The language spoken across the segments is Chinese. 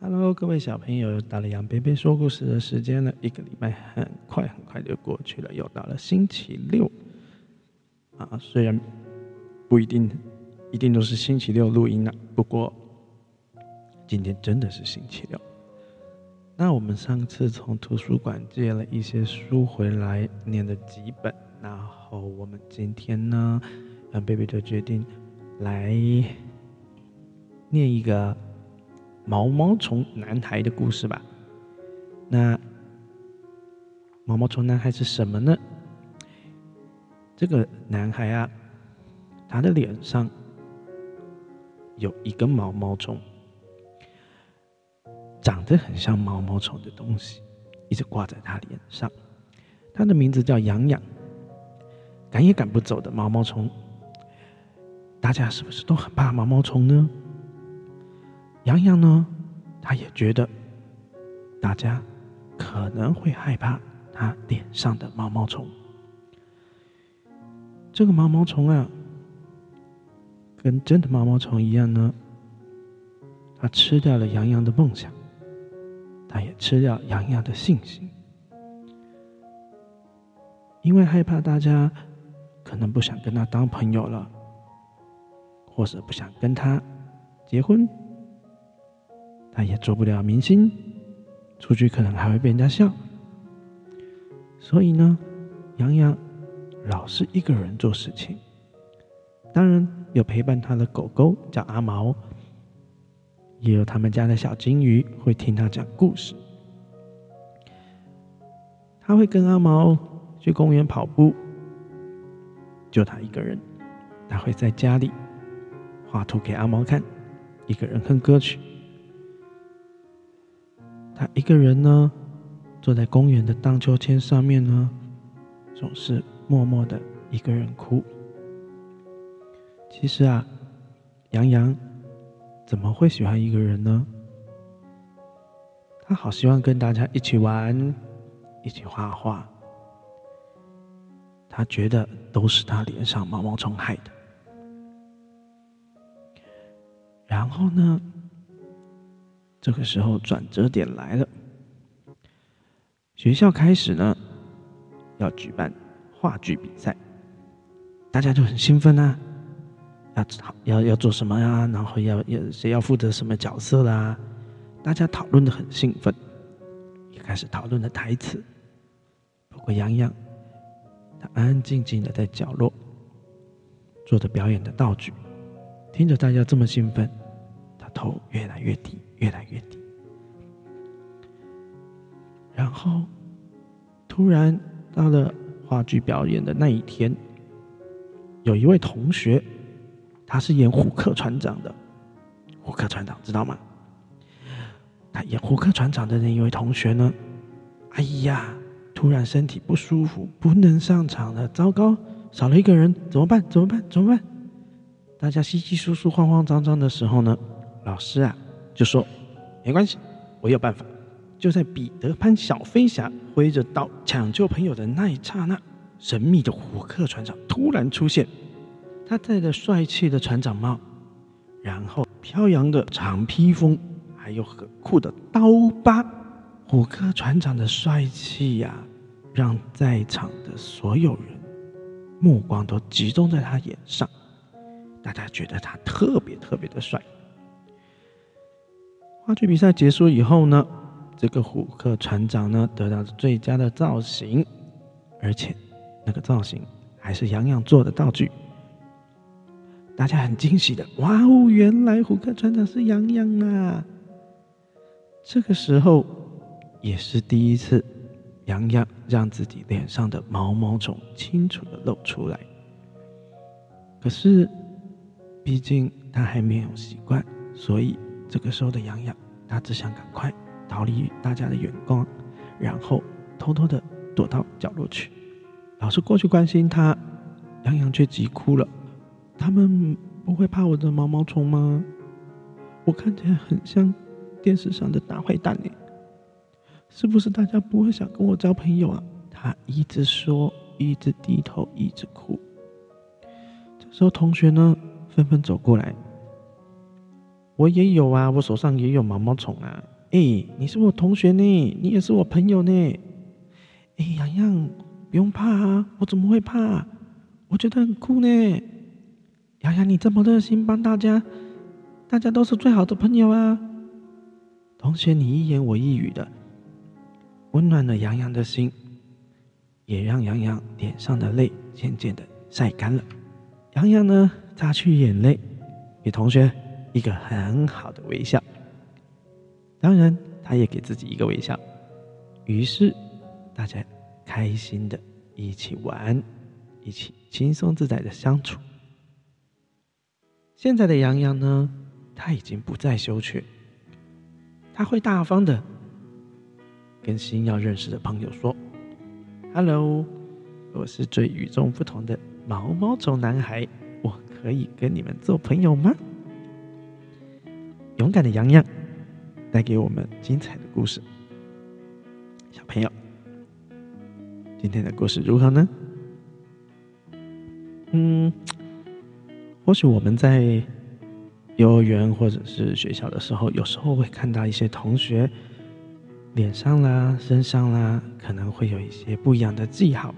Hello，各位小朋友，又到了杨贝贝说故事的时间了。一个礼拜很快很快就过去了，又到了星期六虽然不一定一定都是星期六录音啊，不过今天真的是星期六。那我们上次从图书馆借了一些书回来，念了几本，然后我们今天呢，让贝贝就决定来念一个。毛毛虫男孩的故事吧。那毛毛虫男孩是什么呢？这个男孩啊，他的脸上有一个毛毛虫，长得很像毛毛虫的东西，一直挂在他脸上。他的名字叫痒痒，赶也赶不走的毛毛虫。大家是不是都很怕毛毛虫呢？洋洋呢，他也觉得大家可能会害怕他脸上的毛毛虫。这个毛毛虫啊，跟真的毛毛虫一样呢，它吃掉了洋洋的梦想，它也吃掉洋洋的信心，因为害怕大家可能不想跟他当朋友了，或者不想跟他结婚。他也做不了明星，出去可能还会被人家笑。所以呢，洋洋老是一个人做事情。当然有陪伴他的狗狗叫阿毛，也有他们家的小金鱼会听他讲故事。他会跟阿毛去公园跑步，就他一个人。他会在家里画图给阿毛看，一个人哼歌曲。他一个人呢，坐在公园的荡秋千上面呢，总是默默的一个人哭。其实啊，杨洋怎么会喜欢一个人呢？他好希望跟大家一起玩，一起画画。他觉得都是他脸上毛毛虫害的。然后呢？这个时候转折点来了，学校开始呢，要举办话剧比赛，大家就很兴奋啊，要要要做什么呀？然后要要谁要负责什么角色啦？大家讨论的很兴奋，也开始讨论了台词。不过洋洋，他安安静静的在角落，做着表演的道具，听着大家这么兴奋，他头越来越低。越来越低，然后突然到了话剧表演的那一天，有一位同学，他是演虎克船长的。虎克船长知道吗？他演虎克船长的那一位同学呢？哎呀，突然身体不舒服，不能上场了。糟糕，少了一个人，怎么办？怎么办？怎么办？大家稀稀疏疏、慌慌张张的时候呢，老师啊。就说没关系，我有办法。就在彼得潘小飞侠挥着刀抢救朋友的那一刹那，神秘的虎克船长突然出现。他戴着帅气的船长帽，然后飘扬的长披风，还有很酷的刀疤。虎克船长的帅气呀，让在场的所有人目光都集中在他眼上。大家觉得他特别特别的帅。话剧比赛结束以后呢，这个虎克船长呢得到了最佳的造型，而且那个造型还是洋洋做的道具，大家很惊喜的，哇哦，原来虎克船长是洋洋啊！这个时候也是第一次，洋洋让自己脸上的毛毛虫清楚的露出来。可是，毕竟他还没有习惯，所以。这个时候的洋洋，他只想赶快逃离大家的眼光，然后偷偷的躲到角落去。老师过去关心他，洋洋却急哭了：“他们不会怕我的毛毛虫吗？我看起来很像电视上的大坏蛋呢，是不是大家不会想跟我交朋友啊？他一直说，一直低头，一直哭。这时候，同学呢纷纷走过来。我也有啊，我手上也有毛毛虫啊。哎，你是我同学呢，你也是我朋友呢。哎，洋洋，不用怕啊，我怎么会怕？我觉得很酷呢。洋洋，你这么热心帮大家，大家都是最好的朋友啊。同学，你一言我一语的，温暖了洋洋的心，也让洋洋脸上的泪渐渐的晒干了。洋洋呢，擦去眼泪，给同学一个很好的微笑。当然，他也给自己一个微笑。于是，大家开心的一起玩，一起轻松自在的相处。现在的洋洋呢，他已经不再羞怯，他会大方的跟新要认识的朋友说：“Hello，我是最与众不同的毛毛虫男孩，我可以跟你们做朋友吗？”勇敢的洋洋。带给我们精彩的故事，小朋友，今天的故事如何呢？嗯，或许我们在幼儿园或者是学校的时候，有时候会看到一些同学脸上啦、身上啦，可能会有一些不一样的记号，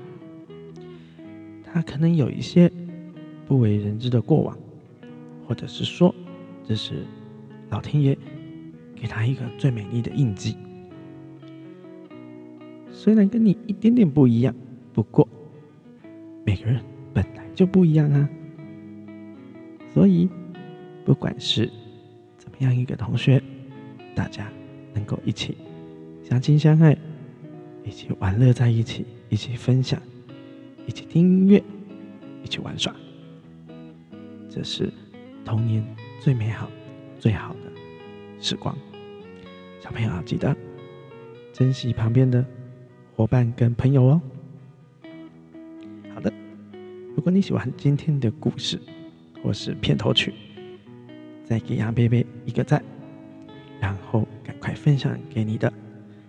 他可能有一些不为人知的过往，或者是说，这是老天爷。给他一个最美丽的印记，虽然跟你一点点不一样，不过每个人本来就不一样啊。所以，不管是怎么样一个同学，大家能够一起相亲相爱，一起玩乐在一起，一起分享，一起听音乐，一起玩耍，这是童年最美好、最好的。时光，小朋友要记得珍惜旁边的伙伴跟朋友哦。好的，如果你喜欢今天的故事或是片头曲，再给杨贝贝一个赞，然后赶快分享给你的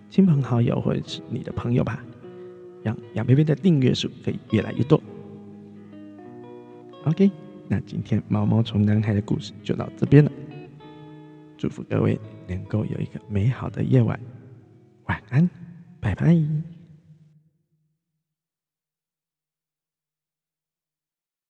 亲朋好友或者是你的朋友吧，让杨贝贝的订阅数可以越来越多。OK，那今天毛毛虫男孩的故事就到这边了。祝福各位能够有一个美好的夜晚，晚安，拜拜。